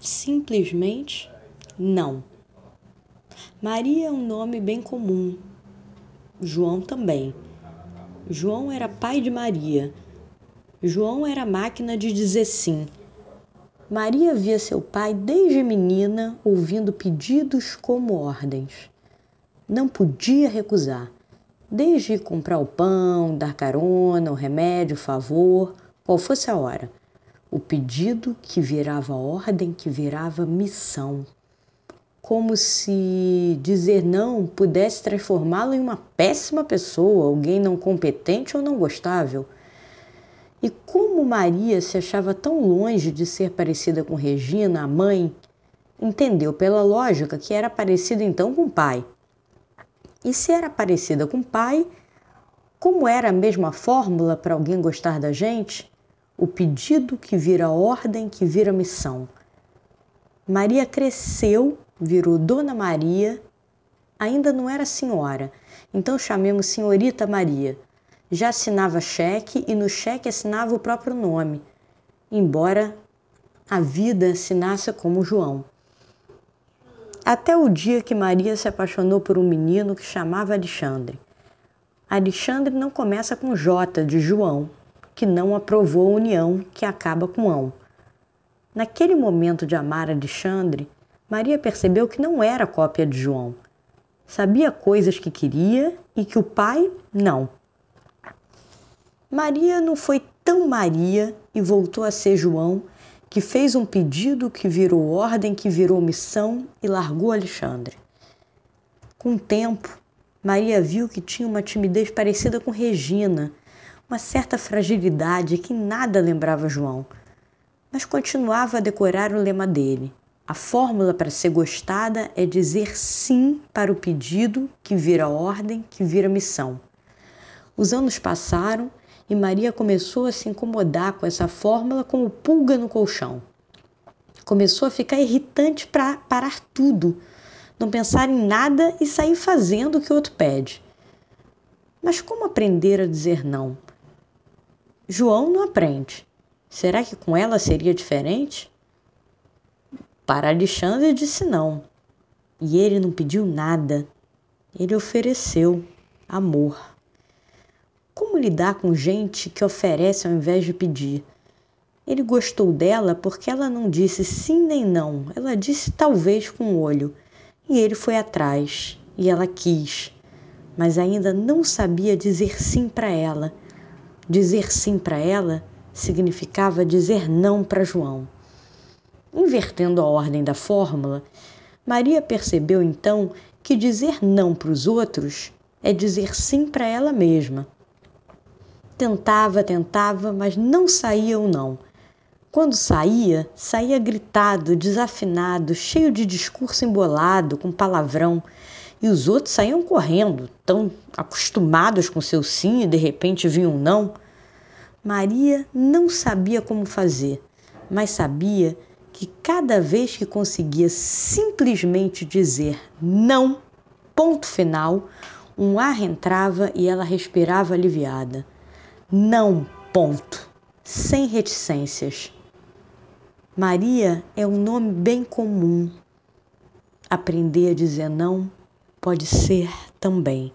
Simplesmente não. Maria é um nome bem comum. João também. João era pai de Maria. João era máquina de dizer sim. Maria via seu pai desde menina ouvindo pedidos como ordens. Não podia recusar, desde comprar o pão, dar carona, o remédio, o favor, qual fosse a hora. O pedido que virava ordem, que virava missão. Como se dizer não pudesse transformá-lo em uma péssima pessoa, alguém não competente ou não gostável. E como Maria se achava tão longe de ser parecida com Regina, a mãe, entendeu pela lógica que era parecida então com o pai. E se era parecida com o pai, como era a mesma fórmula para alguém gostar da gente? O pedido que vira ordem, que vira missão. Maria cresceu, virou Dona Maria, ainda não era senhora, então chamemos Senhorita Maria. Já assinava cheque e no cheque assinava o próprio nome, embora a vida assinasse como João. Até o dia que Maria se apaixonou por um menino que chamava Alexandre. Alexandre não começa com J de João, que não aprovou a união que acaba com ão. Naquele momento de amar Alexandre, Maria percebeu que não era cópia de João. Sabia coisas que queria e que o pai não. Maria não foi tão Maria e voltou a ser João, que fez um pedido que virou ordem, que virou missão e largou Alexandre. Com o tempo, Maria viu que tinha uma timidez parecida com Regina uma certa fragilidade que nada lembrava João, mas continuava a decorar o lema dele. A fórmula para ser gostada é dizer sim para o pedido que vira ordem, que vira missão. Os anos passaram e Maria começou a se incomodar com essa fórmula como pulga no colchão. Começou a ficar irritante para parar tudo, não pensar em nada e sair fazendo o que o outro pede. Mas como aprender a dizer não? João não aprende. Será que com ela seria diferente? Para Alexandre disse não. E ele não pediu nada. Ele ofereceu amor. Como lidar com gente que oferece ao invés de pedir? Ele gostou dela porque ela não disse sim nem não, ela disse talvez com o olho. E ele foi atrás, e ela quis, mas ainda não sabia dizer sim para ela Dizer sim para ela significava dizer não para João. Invertendo a ordem da fórmula, Maria percebeu então que dizer não para os outros é dizer sim para ela mesma. Tentava, tentava, mas não saía o não. Quando saía, saía gritado, desafinado, cheio de discurso embolado, com palavrão, e os outros saíam correndo, tão acostumados com seu sim e de repente vinham um não. Maria não sabia como fazer, mas sabia que cada vez que conseguia simplesmente dizer não, ponto final, um ar entrava e ela respirava aliviada. Não, ponto, sem reticências. Maria é um nome bem comum. Aprender a dizer não pode ser também.